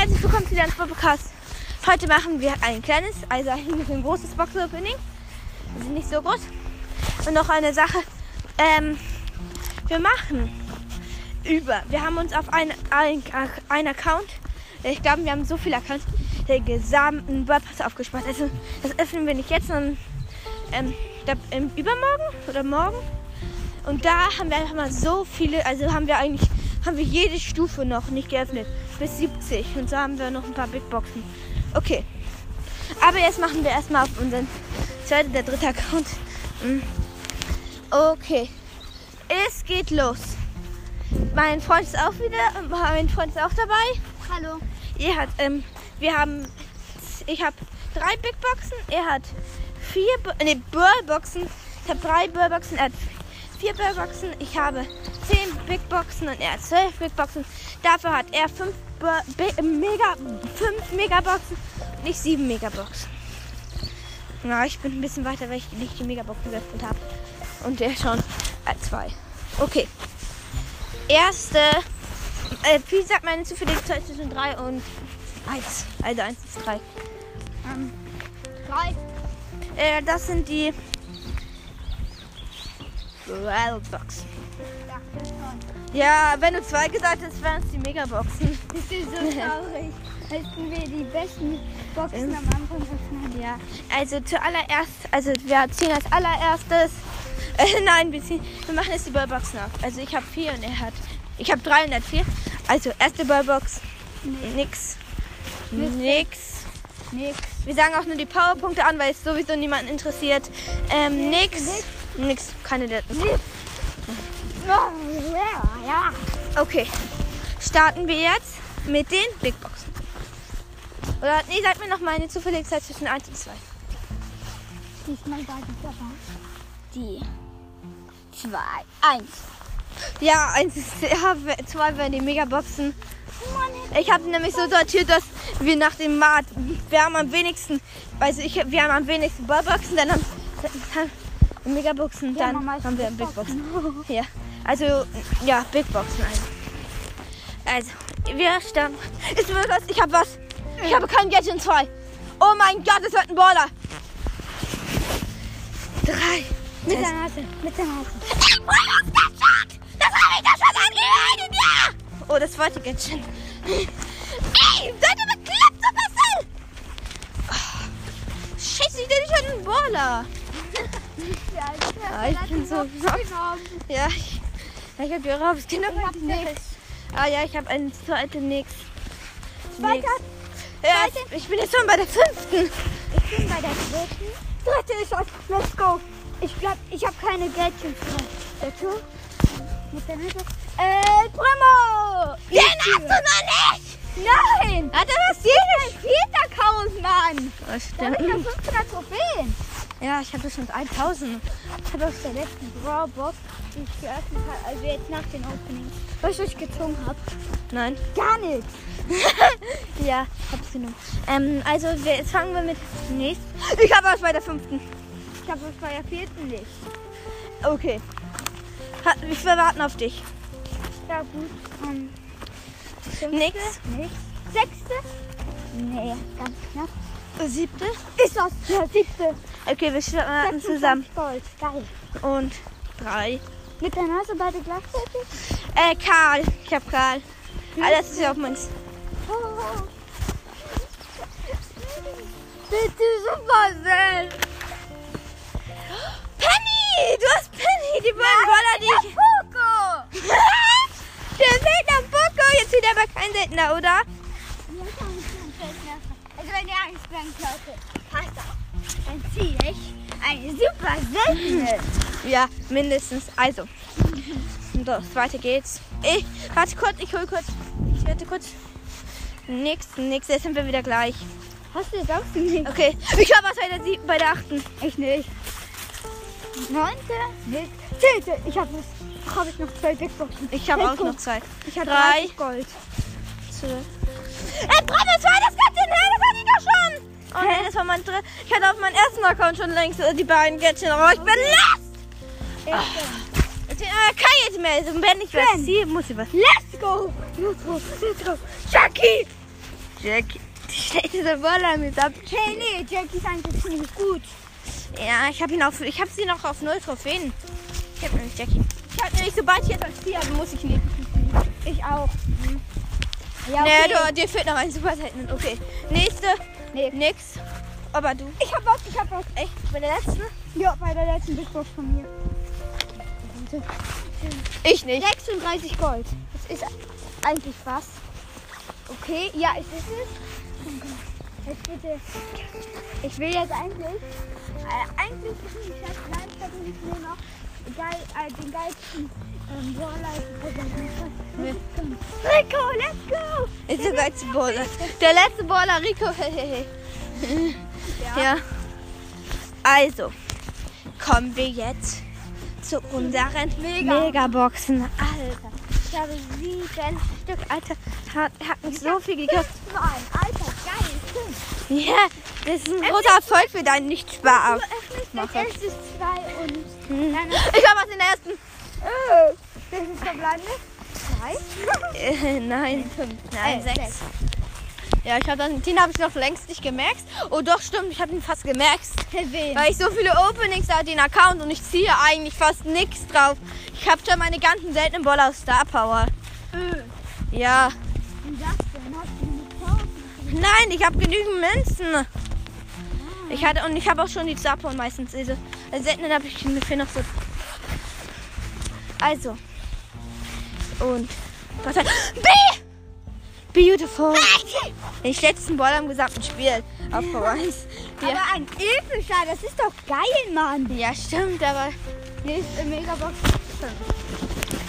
herzlich willkommen zu deinem Podcast. Heute machen wir ein kleines, also ein großes Box-Opening. Wir sind nicht so groß. Und noch eine Sache. Ähm, wir machen über, wir haben uns auf einen ein Account, ich glaube, wir haben so viele Accounts, den gesamten WordPress aufgespart. Also, das öffnen wir nicht jetzt, sondern ähm, glaub, ähm, übermorgen oder morgen. Und da haben wir einfach mal so viele, also haben wir eigentlich, haben wir jede Stufe noch nicht geöffnet. Bis 70. Und so haben wir noch ein paar Big Boxen. Okay. Aber jetzt machen wir erstmal auf unseren zweiten, der dritte Account. Hm. Okay. Es geht los. Mein Freund ist auch wieder, mein Freund ist auch dabei. Hallo. Er hat, ähm, wir haben, ich habe drei Big Boxen, er hat vier, ne, Burlboxen. Ich habe drei Burlboxen, er hat vier Burlboxen. Ich habe zehn Big Boxen und er hat zwölf Big Boxen. Dafür hat er fünf Mega, fünf Megaboxen und ich sieben Megaboxen. Na, ich bin ein bisschen weiter, weil ich nicht die Megaboxen geöffnet habe. Und der schon äh, zwei. Okay. Erste. Äh, wie sagt meine Zufälligkeit zwischen 3 und 1? Also 1 ist 3. Ähm, drei. Äh, das sind die Wildboxen. Ja. Ja, wenn du zwei gesagt hast, wären es die Megaboxen. Das ist so traurig. Hätten wir die besten Boxen am Anfang öffnen. Ja, also zuallererst, also wir ziehen als allererstes. Äh, nein, wir, ziehen, wir machen jetzt die Ballboxen auf. Also ich habe vier und er hat. Ich habe drei und er hat vier. Also erste Ballbox. Nix. Nix. Nix. Wir sagen auch nur die Powerpunkte an, weil es sowieso niemanden interessiert. Ähm, nix. Nix. Keine der. Ja. Okay. Starten wir jetzt mit den Big Boxen. Oder nee, sag mir noch mal eine Zufälligkeit zwischen 1 und 2. Diesmal war die dabei. Die. Zwei. Eins. Ja, eins ist. Ja, zwei wären die Megaboxen. Ich habe nämlich so sortiert, dass wir nach dem Mat, wir haben am wenigsten, also ich, wir haben am wenigsten Ballboxen, dann haben dann Megaboxen, Wir haben dann haben wir Big Big Boxen. Ja, also ja, Big Boxen also. Also, wir starten. Ist mir was? Ich habe was. Ich habe kein Gadget in zwei. Oh mein Gott, es wird ein Baller. Drei. Mit der Nase. Mit der Nase. Das habe ich doch schon angeredet, ja! Oh, das zweite Gadget. Ey, seid ihr bekloppt, Supercell? Oh, Scheiße, ich bin schon ein Baller. Ja, Ah, ich bin so Ja, ich, ja, ich habe die. Ich hab nix. Ah ja, ich habe eine zweite nix. Zweite? Nix. Ja, ich bin jetzt schon bei der fünften. Ich bin bei der dritten. Dritte ist das. Let's go. Ich glaube, ich habe keine mehr. Dazu? Mit der Nase. Äh, Primo! Den hast du noch nicht! Nein! Hat er das Jeder vierter Account, Mann! Das Da habe ich stimmt. noch 500 Trophäen. Ja, ich habe schon 1000. Ich habe aus der letzten Brawlbox, die ich geöffnet habe, also jetzt nach den Openings, was ich euch gezogen habe. Nein. Gar nichts. Ja, hab's genommen. Ähm, also wir, jetzt fangen wir mit nächsten. Ich habe was bei der fünften. Ich habe es bei der vierten nicht. Okay. Ha, wir warten auf dich. Ja, gut. Ähm, fünfte? Nix. Nix. Sechste? Nee, ganz knapp. Siebte. Ist das? Ja, siebte. Okay, wir starten zusammen. 26 Gold. Geil. Und drei. Mit der Nase beide gleichzeitig? Äh, Karl. Ich hab Karl. Ah, das ist ja auf meins. Oh. Bitte super sehr. Penny! Du hast Penny! Die beiden Baller, die ich... Poco! Der Seltener Boko! Jetzt wieder aber kein Seltener, oder? Also wenn ihr Angst bleiben Leute, passt auf. Dann ziehe ich eine super seltene. Ja, mindestens. Also. Los, weiter geht's. Ich, warte kurz, ich hol kurz. Ich warte kurz. Nix, nix, jetzt sind wir wieder gleich. Hast du jetzt auch nicht? Okay, ich habe was bei der siebten, bei der achten. Ich nicht. Neunte, nicht. Zehnte, ich habe was. Habe ich noch zwei Bigboxen. Ich habe auch noch zwei. Ich habe Drei. 30 Gold. Zwölf. Ey, Brille, zwei, das Gadget, hä? Das hatte ich doch schon. Oh nee, das war mein dritt. Ich hatte auf meinem ersten Account schon längst äh, die beiden Gadgets, aber ich bin lost. Äh, kann jetzt mehr. Also, wenn ich was ziehe, muss ich was. Let's go! Let's go! Let's go! Chucky! Jackie. Die schlechteste Brawler mit ab. Hey, nee, Jackie ist eigentlich ziemlich gut. Ja, ich habe ihn auf, ich habe sie noch auf null Trophäen. Ich habe nämlich Jackie. Ich habe nämlich, sobald ich jetzt als Tier habe, muss ich ihn Ich auch. Ja, Nee, okay. du, dir fehlt noch ein Super Saiyan. Okay. Nächste. Nee. Nix. Aber du. Ich hab was, ich hab was. Echt? Bei der letzten? Ja, bei der letzten Big Box von mir. Ich nicht. 36 Gold. Das ist eigentlich was. Okay, ja, es ist es. Jetzt bitte. Ich will jetzt eigentlich. Äh, eigentlich nicht das ich mir noch geil, äh, den geilsten ähm, Brawler Nee. Rico, let's go! Ist der geilste Baller. Der letzte Baller, Rico. Hehehe. ja. Also, kommen wir jetzt zu unseren Mega. Megaboxen. Alter, ich habe sieben Stück. Alter, hat, hat mich so viel gekostet. Alter, geil, stimmt. Ja, das ist ein großer Erfolg für deinen Nicht-Spar. Du öffnest erstes zwei und Hm. Ich habe was in der ersten. Äh, das ist verbleibende. Zwei. Äh, nein, fünf. Nein, Äh, sechs. sechs. Ja, ich habe den habe ich noch längst nicht gemerkt. Oh doch, stimmt, ich habe ihn fast gemerkt. Wen? Weil ich so viele Openings habe, den Account und ich ziehe eigentlich fast nichts drauf. Ich habe schon meine ganzen seltenen Ball aus Star Power. Äh, Ja. und das denn? Hast du nicht? Nein, ich habe genügend Münzen. Ich hatte und ich habe auch schon die Star Power meistens. Also, als seltenen habe ich ungefähr noch so. Also. Und. Gott sei B! Beautiful. Den letzten Ball am gesamten Spiel auf Power 1. Ja. Aber ein epischer, das ist doch geil, Mann. ja, stimmt, aber. Nächste Megabox.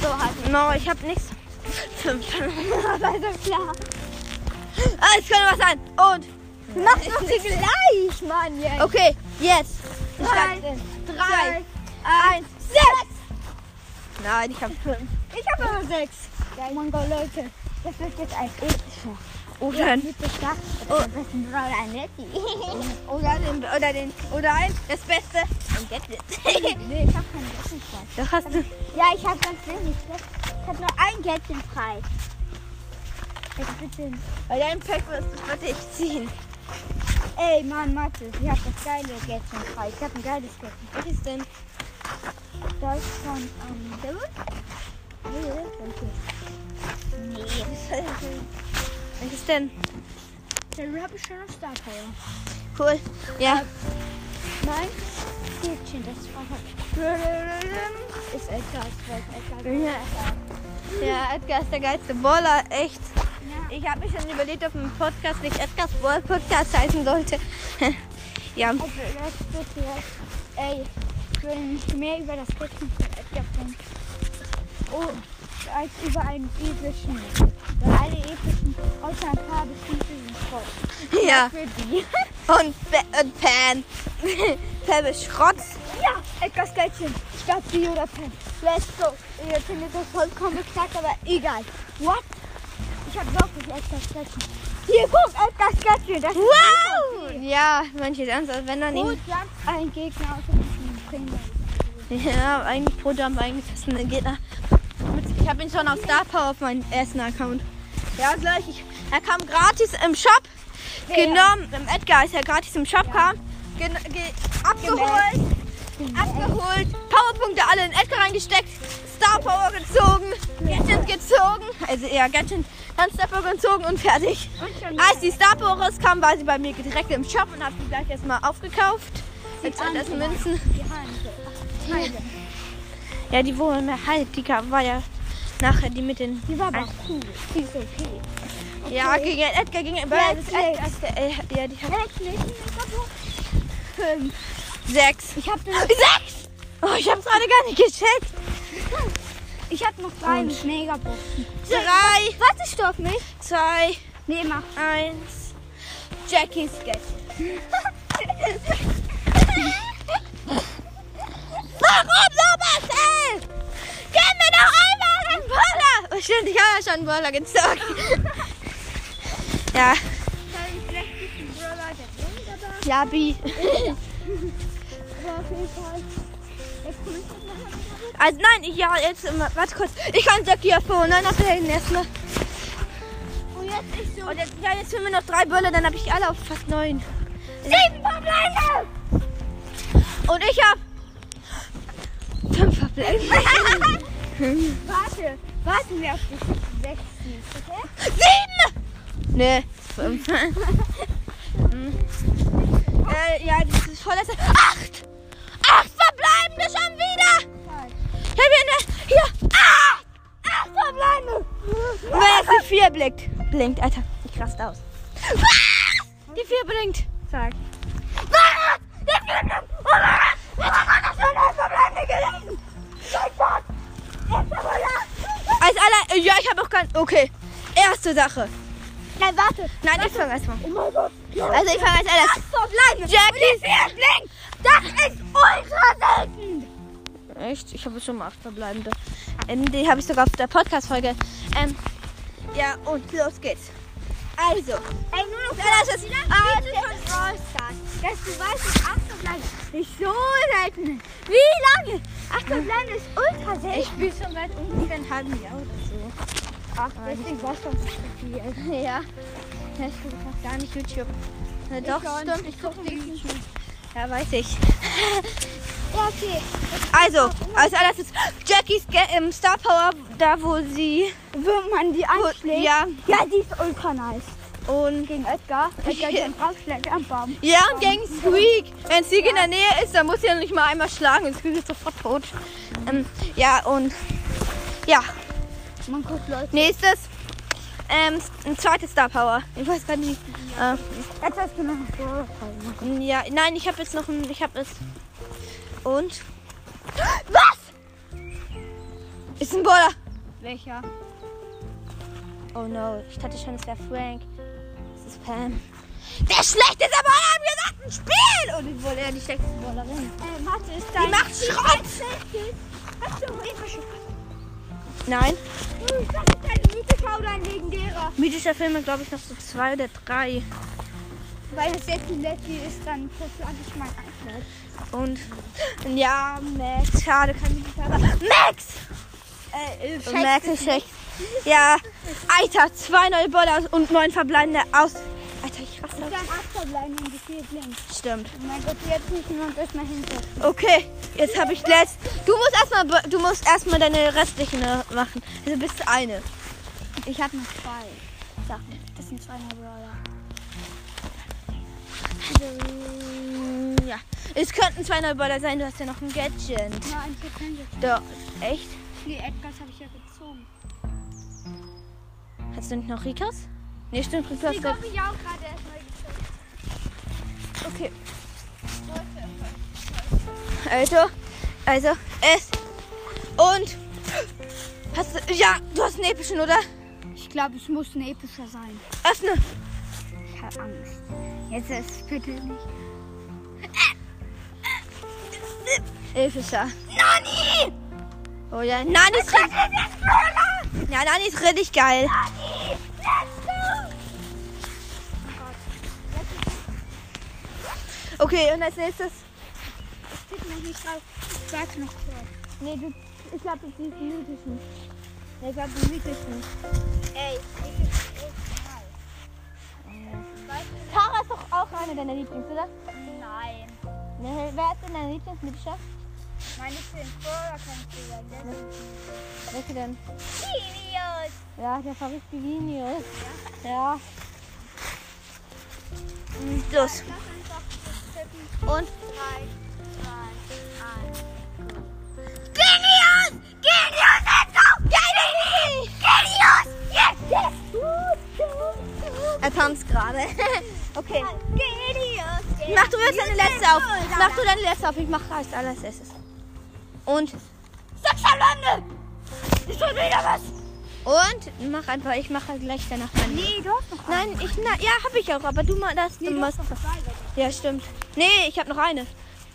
So halt. No, ich habe nichts. Fünf. Also klar. Ah, es könnte was sein. Und. Du machst doch sie gleich, Mann. Jetzt. Okay, jetzt. Ich Drei, drei, eins, sechs. Nein, ich habe fünf. Ich habe aber sechs. Geil. Mann, Gott, Leute. Das wird jetzt ein epischer. Oder, Mit der Stadt. Oder am besten ein Netty. oder den, oder den, oder ein, das Beste. Ein Gadget. nee, ich habe keinen Gadget frei. Doch hast du. Ja, ich habe ganz wenig. Ich habe nur ein Gadget frei. Jetzt bitte. Bei deinem Pack wirst du für dich ziehen. Ey, Mann, Mathe, ich habe das geile Gadget frei. Ich habe ein geiles Gadget. Was ist denn? Das ist von, ähm, der wird? Nee, Nee. Was ist denn? Der habe ich schon auf Star Power. Cool. Ja. Nein, Gadget, das war halt. Ist Edgar, ist Edgar. Ja. Ja, Edgar ist der geilste Baller, echt. Ja. Ich habe mich schon überlegt, ob ein Podcast nicht Edgars Ball Podcast heißen sollte. ja. Also, das bitte. Ey, ich will nicht mehr über das Gadget von Edgar finden. Oh, als über einen epischen. Weil alle epischen, außer ein paar bestimmte sind voll. Ja. Für die. Und, und Pan. Pan ist Schrott. Ja, Edgar's Geldchen. Statt B oder Pen. Let's go. Jetzt sind wir so vollkommen beknackt, aber egal. What? Ich hab wirklich Edgar's Geldchen. Hier, guck, Edgar's Geldchen. Das Wow! Ja, manche ernst, als wenn dann. Jump ein Gegner außer diesem Trainer. Ja, eigentlich pro Jump eigentlich fast ein Gegner. Ich habe ihn schon auf Star Power auf meinem ersten Account. Ja, gleich. Ich, er kam gratis im Shop. Wer? Genommen. Im Edgar ist er gratis im Shop kam. Gen, ge, abgeholt. Abgeholt. Powerpunkte alle in Edgar reingesteckt. Star Power gezogen. Gadget gezogen. Also eher Gadget. Dann Star Power gezogen und fertig. Und Als die Star Power rauskam, war sie bei mir direkt im Shop und habe sie gleich erstmal aufgekauft. Mit an, 2000 guck mal. Münzen. Die. Ja, die wohl mehr halt, die war ja nachher die mit den. Die war aber cool. Die ist okay. Ja, gegen Edgar, gegen Edgar. Ja, die hat. Fünf. sechs. Ich hab den Sechs! Oh, ich hab's gerade gar nicht gecheckt. Ich hab noch drei Und? mit Megaboxen. Drei, Warte, stopp mich. zwei, Nee, mach. eins. Jackies Gadget. Warum stimmt, ich habe ja schon einen gezogen. ja, Brawler Welt, aber ja, Bi. Also nein, ich, ja, jetzt, immer- warte kurz. Ich kann Jackie abholen. Nein, auf der erstmal. Und jetzt nicht so. Und jetzt, ja, jetzt fehlen mir noch drei Böller, dann habe ich alle auf fast neun. Sieben Verbleibende! Und ich habe fünf Verbleibende. Warte, warten wir auf die sechs siehst, okay? Sieben! Nee, fünf. Äh, ja, das ist vorletzte. Acht! Acht verbleibende schon wieder! Ich hab hier eine. Hier! Acht! Acht verbleibende! Wenn jetzt die vier blinkt. Blinkt, Alter. Ich raste aus. Die vier blinkt. Sag. Die vier blinkt! Oh mein Gott! Das schon acht verbleibende gelesen! Ja, ich habe auch kein. Okay. Erste Sache. Nein, warte. Nein, ich fange erstmal. Oh mein Gott. Also ich fange als erstes. Verbleibende. Jackie Bling. Das ist ultra selten. Echt? Ich habe schon mal acht verbleibende. Ähm, die habe ich sogar auf der Podcast-Folge. Ähm, ja, und los geht's. Also, Ey, nur noch Ja, das ist- Ah, Leute von Brawl Stars. Dass du weißt, dass acht Verbleibende nicht so selten ist. Wie lange? Acht Verbleibende ist ultra selten. ich spiele schon seit ungefähr einem halben Jahr oder so. Ach, deswegen war schon so viel. Ja. Ja, ich gucke fast gar nicht YouTube. Na, doch, stimmt, ich gucke YouTube. Ja, weiß ich. Ja, okay. Also, als allererstes Jackies Ge ähm, Star Power, da wo sie. Wenn man die Wo, anschlägt. ja, Ja, die ist ultra nice. und. Gegen Edgar. Edgar den rausschlägt am Baum. Ja, und gegen Squeak. Wenn Squeak in der Nähe ist, dann muss sie ja nicht mal einmal schlagen und Squeak ist sofort tot. Ähm, ja, und. Ja, Man guckt Leute. nächstes. Ähm, ein zweites Star Power. Ich weiß gar nicht. Äh, Jetzt hast du noch einen Brawl machen. ja, nein, ich habe jetzt noch ein. Ich habe es. Und. Was? Ist ein Baller. Welcher? Oh no, ich dachte schon, es wäre Frank. Es ist Pam. Der schlechteste Baller im gesamten Spiel! Und ich wollte ja die schlechteste Ballerin. Äh, Mathe ist Die dein macht Schrott! Hast du epische Nein. Das ist dein mythischer oder ein legendärer? Mythischer Filme, glaube ich, noch so zwei oder drei. Weil das jetzt ein Letty ist, dann verschlage ich mein Anschlag. Und ja, Max, schade, kein mythischer, Max! Äh, Und Max ist schlecht. Ja, Alter, zwei neue Baller und neun verbleibende aus. Ich Dann Achter bleiben und blind. aus. Stimmt. Oh mein Gott, jetzt müssen wir uns erstmal hinsetzen. Okay, jetzt habe ich letzt. Du musst erstmal, du musst erstmal deine restlichen äh, machen. Also bis eine. Ich habe noch zwei Sachen. Das sind zwei Brawler. Mm, Ja, es könnten zwei Baller sein. Du hast ja noch ein Gadget. Ich habe kein Glück. Doch, echt? Die Edgars habe ich ja gezogen. Hast du nicht noch Rikas? Nee, stimmt, Rikas. Die habe ich auch gerade erstmal. Okay. Also, also, es. Und. Hast du. Ja, du hast einen epischen, oder? Ich glaube, es muss ein epischer sein. Öffne. Ich habe Angst. Jetzt ist bitte nicht. Epischer. Nani! Oh ja, Nani ist richtig. Ja, Nani ist richtig geil. Okay, und als nächstes. Steht noch nicht drauf. Ich warte noch kurz. Nee, du, ich glaube, das ist die mythischen. Ja, ich glaube, die mythischen. Ey, ich ist ultra nice. Tara ist doch auch eine deiner Lieblings, oder? Nein. Ne, wer ist denn dein Lieblingsmythischer? Meine sind Brawler kann ich dir sagen. Welche denn? Videos. Ja, der verrückte Vinius. Ja. Mm, Los. Lass uns doch tippen. Und? 3, 2, 1. Genius! Genius, let's go! Genius! Genius! Yes, yes! Er tanzt gerade. okay. Genius. Mach du jetzt deine letzte auf. Mach du deine letzte auf. Ich mach als allererstes. Und sechs Lande! Ich schon wieder was! Und mach einfach, ich mache gleich danach meine. Nee, du hast noch Nein, ich na, ja, habe ich auch, aber du mal das. Du machst, noch. Ja, stimmt. Nee, ich habe noch eine.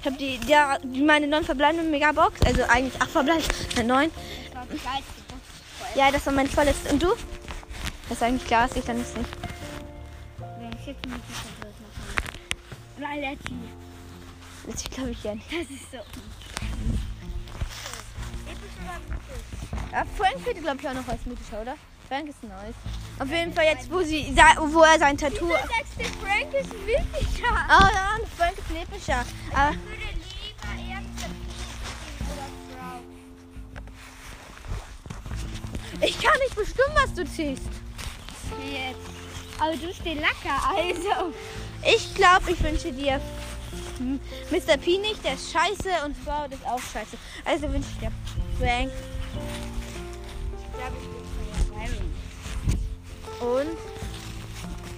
Ich habe die, ja, die meine neun verbleibenden Megabox, also eigentlich acht verbleibende, neun. Die Ja, das war mein vorletztes. Und du? Das ist eigentlich klar, dass ich dann nicht. voll. Wenn ich jetzt nicht. Oder Letty. Das glaube ich ja nicht. Das ist so. Ja, Frank fehlt, glaube ich, auch noch als mythischer, oder? Frank ist nice. Auf jeden Fall jetzt, wo, sie, wo er sein Tattoo... Du sagst, der Frank ist wirklicher. Oh ja, Frank ist lebenscher. Aber Ich würde lieber irgendein oder Frau. ich kann nicht bestimmen, was du ziehst. Jetzt. Aber du stehst lecker, also. Ich glaube, ich wünsche dir Mr. P nicht, der ist scheiße und Frau, ist auch scheiße. Also wünsche ich dir Frank und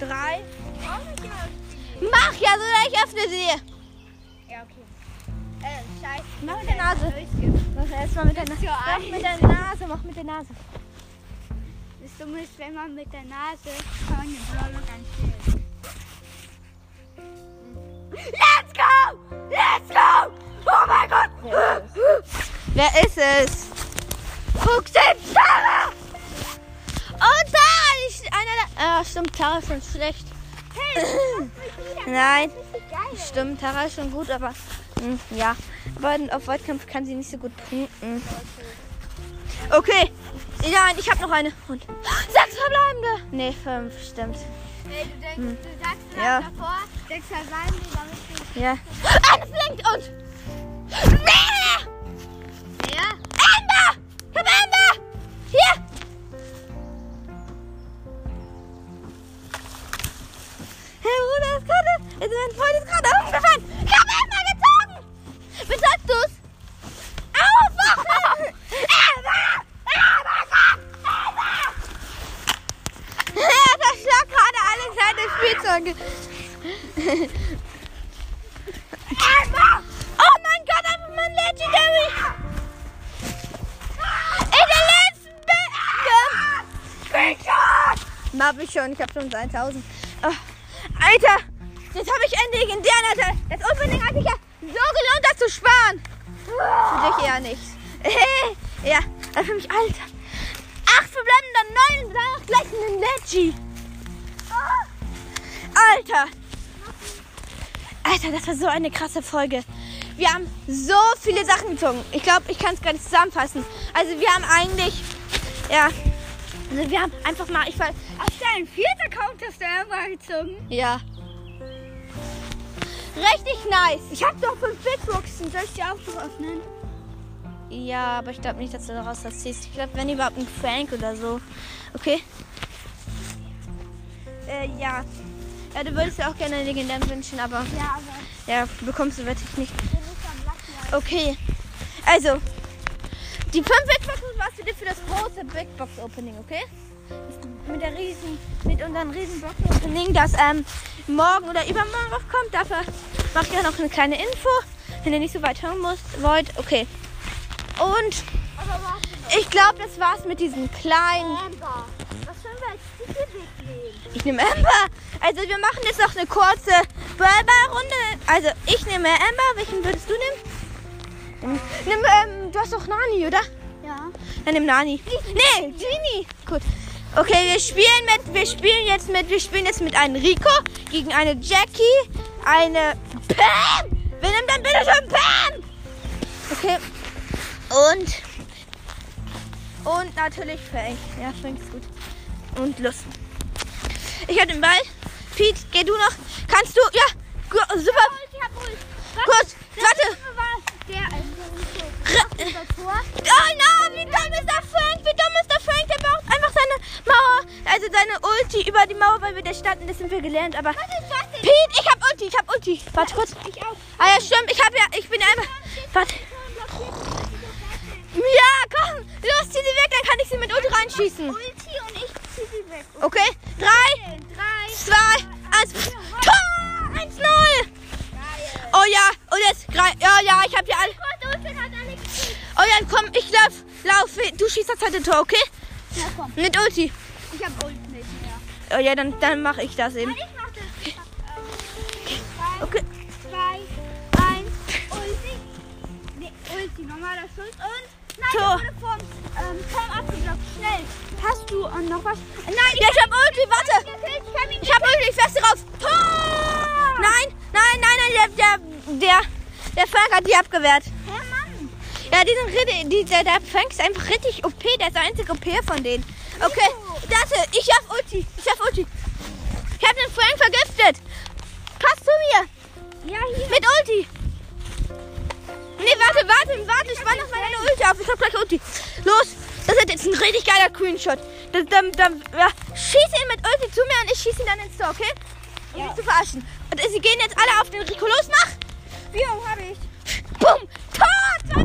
drei. Mach ja, so ich öffne sie. Ja, okay. Äh, scheiße. Mach mit der Nase. Mach erstmal mit der Nase. Mach mit der Nase, mach mit der Nase. Das Dumme ist, wenn man mit der Nase ganz. Let's go! Let's go! Oh mein Gott! Wer ist es? Fuchsin Tara! Und Tara ist einer der... Ah, stimmt, Tara ist schon schlecht. Nein, Richtig geil. stimmt, Tara ist schon gut, aber... hm, ja, aber auf Weitkampf kann sie nicht so gut punkten. Okay, nein, ich habe noch eine. Und sechs verbleibende. Nee, fünf, stimmt. Hey, du denkst, du sagst Hm. Ja. davor, sechs verbleiben die, damit du... Ja. Eine flinkt und... Nee! 2000. Oh, Alter, jetzt habe ich endlich in der Alter. Das Opening hat sich ja so gelohnt, das zu sparen. Für dich eher nicht. Hey, ja, das für mich, Alter. Acht verbleibende, neun, dann auch gleich einen Leggy. Alter. Alter, das war so eine krasse Folge. Wir haben so viele Sachen gezogen. Ich glaube, ich kann es gar nicht zusammenfassen. Also wir haben eigentlich, ja, also wir haben einfach mal, ich war, Auf deinen vierten Account hast du Amber gezogen. ja, richtig nice. Ich hab doch fünf Big Boxen. Soll ich die auch noch öffnen? Ja, aber ich glaube nicht, dass du daraus was ziehst. Ich glaube, wenn überhaupt ein Frank oder so. Okay. Äh, ja. Ja, du würdest dir auch gerne einen legendären wünschen, aber Ja, aber ja, bekommst du wirklich nicht. Okay. Also, die fünf Big Boxen warst du dir für das große Big Box Opening, okay? Mit der riesen, mit unserem riesen Box Opening, das ähm, morgen oder übermorgen noch kommt. Dafür mache ich ja noch eine kleine Info, wenn ihr nicht so weit hören müsst, wollt. Okay. Und ich glaube, das war's mit diesen kleinen. Amber. Was sollen wir als Titel wegnehmen? Ich nehme Amber. Also wir machen jetzt noch eine kurze Brawlball-Runde. Also ich nehme Amber. Welchen würdest du nehmen? Nimm, ähm, du hast doch Nani, oder? Ja. Dann nimm Nani. Nee, Genie. Gut. Okay, wir spielen mit, wir spielen jetzt mit, wir spielen jetzt mit einem Rico gegen eine Jackie, eine Pam. Wer nimmt dann bitte schon Pam? Okay. Und und natürlich Frank. Ja, Frank ist gut. Und los. Ich hab den Ball. Pete, geh du noch. Kannst du? Ja, super. Ich hab. Gut, warte. Der, also, Re- unser Tor. Oh no, wie dumm ist der Frank? Wie dumm ist der Frank? Der braucht einfach seine Mauer, also seine Ulti über die Mauer, weil wir da standen. Das sind wir gelernt. Aber. Pete, ich hab Ulti, ich hab Ulti. Warte kurz. Ich auch. Ah ja, stimmt. Ich hab ja, ich bin ja einfach. Warte. Ja, komm, los, zieh sie weg, dann kann ich sie mit Ulti reinschießen. Ulti und ich zieh sie weg. Okay, drei, zwei, eins. Tor! 1-0. Oh ja, und jetzt, ja, ja, ich hab hier alle. Gott, Ulti hat alle gekriegt. Oh ja, komm, ich lauf, laufe. Du schießt das zweite Tor, okay? Ja, komm. Mit Ulti. Ich hab Ult nicht mehr. Oh ja, dann, dann mache ich das eben. Ich mach das. Ich Okay. zwei, eins, Ulti. Nee, Ulti, normaler Schuss und... Nein, Tor. wurde vom ähm, Tom abgeblockt. Schnell. Hast du äh, noch was? Nein, Ja, ich hab Ulti, warte. gekillt. Ich hab ihn Ich hab Ulti, ich feste rauf. Tor! Nein, nein, nein, nein, der, der, der, der Frank hat die abgewehrt. Hä. Ja, die sind richtig, die, der, der Frank ist einfach richtig OP, der ist der einzige OP von denen. Okay, warte, ich hab Ulti, ich hab Ulti. Ich hab den Frank vergiftet. Pass zu mir, Ja, hier. mit Ulti. Nee, warte, warte, warte, ich war noch mal eine Ulti auf. Ich hab gleich Ulti. Los, das ist jetzt ein richtig geiler Greenshot. Das, dann, dann, ja, schieß ihn mit Ulti zu mir und ich schieß ihn dann ins Tor, okay? Um Ja. mich zu verarschen. Und sie gehen jetzt alle auf den Rico. Los, mach! Jo, hab ich. Bumm!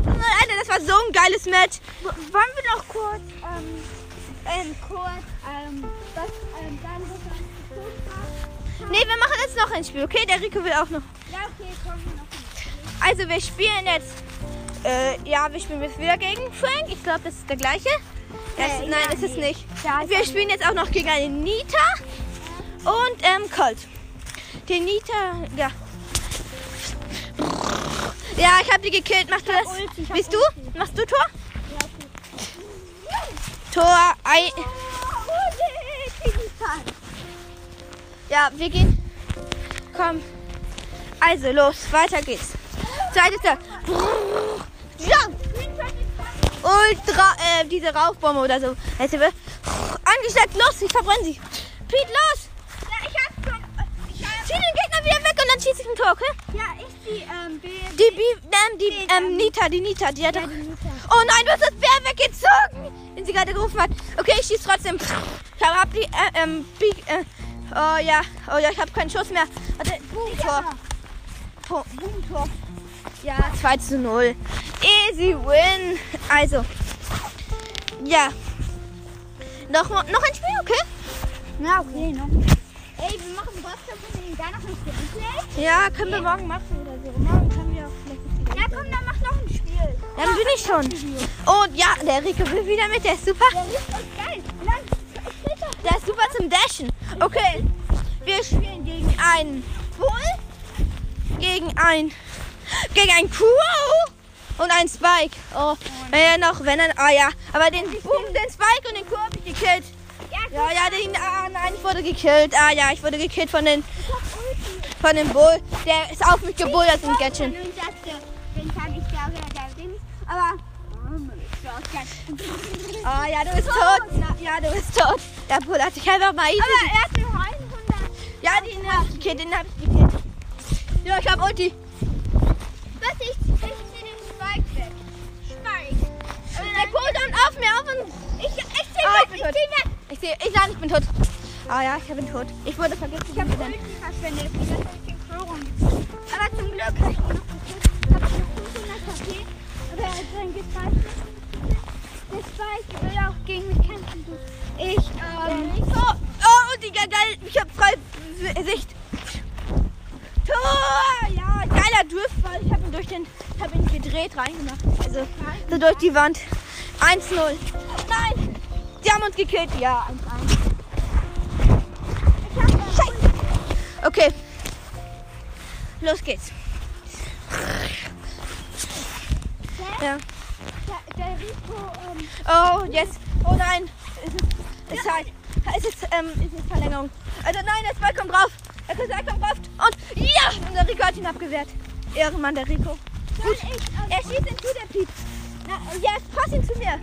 Tor! 2 zu 0. Alter, das war so ein geiles Match. Wollen wir noch kurz, ähm, ähm, kurz, ähm, was, ähm, sagen, was? Nee, wir machen jetzt noch ein Spiel, okay? Der Rico will auch noch. Ja, okay, kommen wir noch. Also, wir spielen jetzt. Äh, ja, wir spielen jetzt wieder gegen Frank. Ich glaube, das ist der gleiche. Äh, es, nein, ja, ist es nee. nicht. Ja, wir spielen jetzt auch noch gegen eine Nita und ähm, Colt. Die Nita, ja. Ja, ich habe die gekillt. Du hab das? Ulti, hab Bist du? Ulti. Machst du Tor? Ja, okay. Tor, Ei. Oh. Ja, wir gehen. Komm. Also, los, weiter geht's. Zweites. Jump! Ultra, äh, diese Rauchbombe oder so. Angesteckt, los, ich verbrenne sie. Pete, los! Ja, ich hab schon, ich hab, Zieh den Gegner wieder weg und dann schieße ich ein Tor, okay? ja, ich die, ähm, B, Die, ähm, die, ähm, Nita, die Nita, die hat doch... Oh nein, du hast das Bär weggezogen, den sie gerade gerufen hat. Okay, ich schieße trotzdem. Ich hab, hab die, äh, ähm, Bi äh, oh ja, oh ja, ich habe keinen Schuss mehr. Warte, Boom-Tor. Po- Boom-Tor. Ja, 2 zu 0. Easy win. Also, ja. Noch, noch ein Spiel, okay? Ja, okay, noch. Ey, wir machen Boxer und danach noch Gameplay. Ja, können wir morgen machen oder so. Morgen können wir auch vielleicht Ja, komm, dann mach noch ein Spiel. Dann bin ich schon. Und ja, der Rico will wieder mit, der ist super. Der ist geil. Der super zum Dashen. Okay, wir spielen gegen einen Bull, gegen ein, gegen ein Crow und ein Spike. Oh, wenn er noch, wenn er, ah ja, aber den, Boom, den Spike und den Crow habe ich gekillt. Ja, ja, den, ah nein, ich wurde gekillt. Ah ja, ich wurde gekillt von den, von dem Bull. Der ist auf mich gebullert im Gatchen. Ding. Aber. Oh. Ah ja, du bist tot. Ja, du bist tot. Der Bull hat dich einfach mal easy. Aber er hat nur 100. Ja, den hab ich gekillt, den hab ich gekillt. Ja, ich hab Ulti. Was ich, ich zieh den Spike weg. Spike. Der Cooldown auf mir, auf und... Ich, ich zieh Ah, weg, ich zieh weg. Ich sehe, ich sage, ich bin tot. Ah ja, ich bin tot. Ich wurde vergiftet. Ich habe Ulti verschwendet. Ich hab den Crow rumgezogen. Aber zum Glück habe ich noch gekillt. Ich habe noch 500 KP. Aber er hat dann gespeichert. Spike will auch gegen mich kämpfen. Ich, ähm, Oh, oh, Digga, geil. Ich hab frei Sicht. Tor! Ja, geiler Driftball. Ich hab ihn durch den... Ich hab ihn gedreht reingemacht. Also, so durch die Wand. 1-0. Nein! Die haben uns gekillt. Ja, 1-1. Scheiße. Okay. Los geht's. Ja. der, der Rico, ähm, Oh, jetzt. Oh nein. Es ist, es ist halt. Es ist, ähm, es ist Verlängerung. Also nein, der Ball kommt drauf. Der Ball kommt drauf. Und ja! Und der Rico hat ihn abgewehrt. Ehrenmann, der Rico. Gut. Er schießt ihn zu, der Piep. Na, pass ihn zu mir.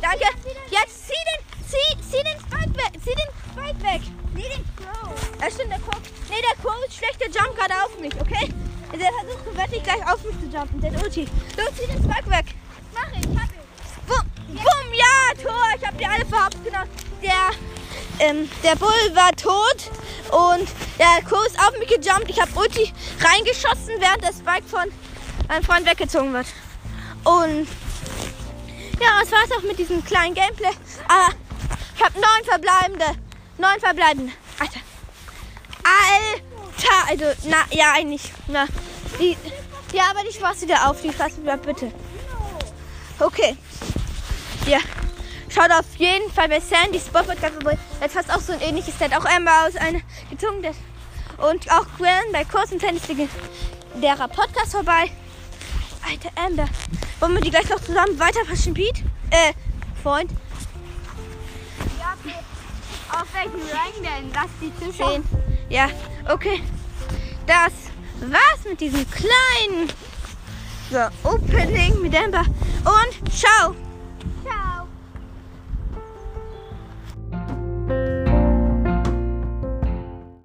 Danke. Jetzt zieh den, zieh, zieh den Spike weg. Zieh den Spike weg. nee, den Crow. Ja, stimmt, der Crow. Nee, der Crow ist schlecht. Der jumpt gerade auf mich, okay? Der versucht gewaltig gleich auf mich zu jumpen. Der Ulti. Los, zieh den Spike weg. Mach ich, hab ich. Bumm, bumm, ja, Tor. Ich habe die alle verhaftet genommen. Der, ähm, der Bull war tot und der Crow ist auf mich gejumpt. Ich habe Ulti reingeschossen, während der Spike von meinem Freund weggezogen wird. Und ja, das war's auch mit diesem kleinen Gameplay. Aber ich habe neun verbleibende. Neun verbleibende. Alter. Alter. Also, na, ja, eigentlich. Na, die, ja, aber die Spaß wieder auf. Die Spaß wieder bitte. Okay. Ja. Schaut auf jeden Fall bei Sandy Spot Podcast vorbei. Jetzt fast auch so ein ähnliches Set. Auch Amber aus einer gezogen. Und auch Gwen bei Kurs und Tennis derer Podcast vorbei. Alter Amber. Wollen wir die gleich noch zusammen weiter verstehen, Pete? Äh, Freund. Ja, okay. Auf welchen Rang denn? Lass die Zuschauer. Zehn. Ja, okay. Das war's mit diesem kleinen So, Opening mit Amber. Und ciao.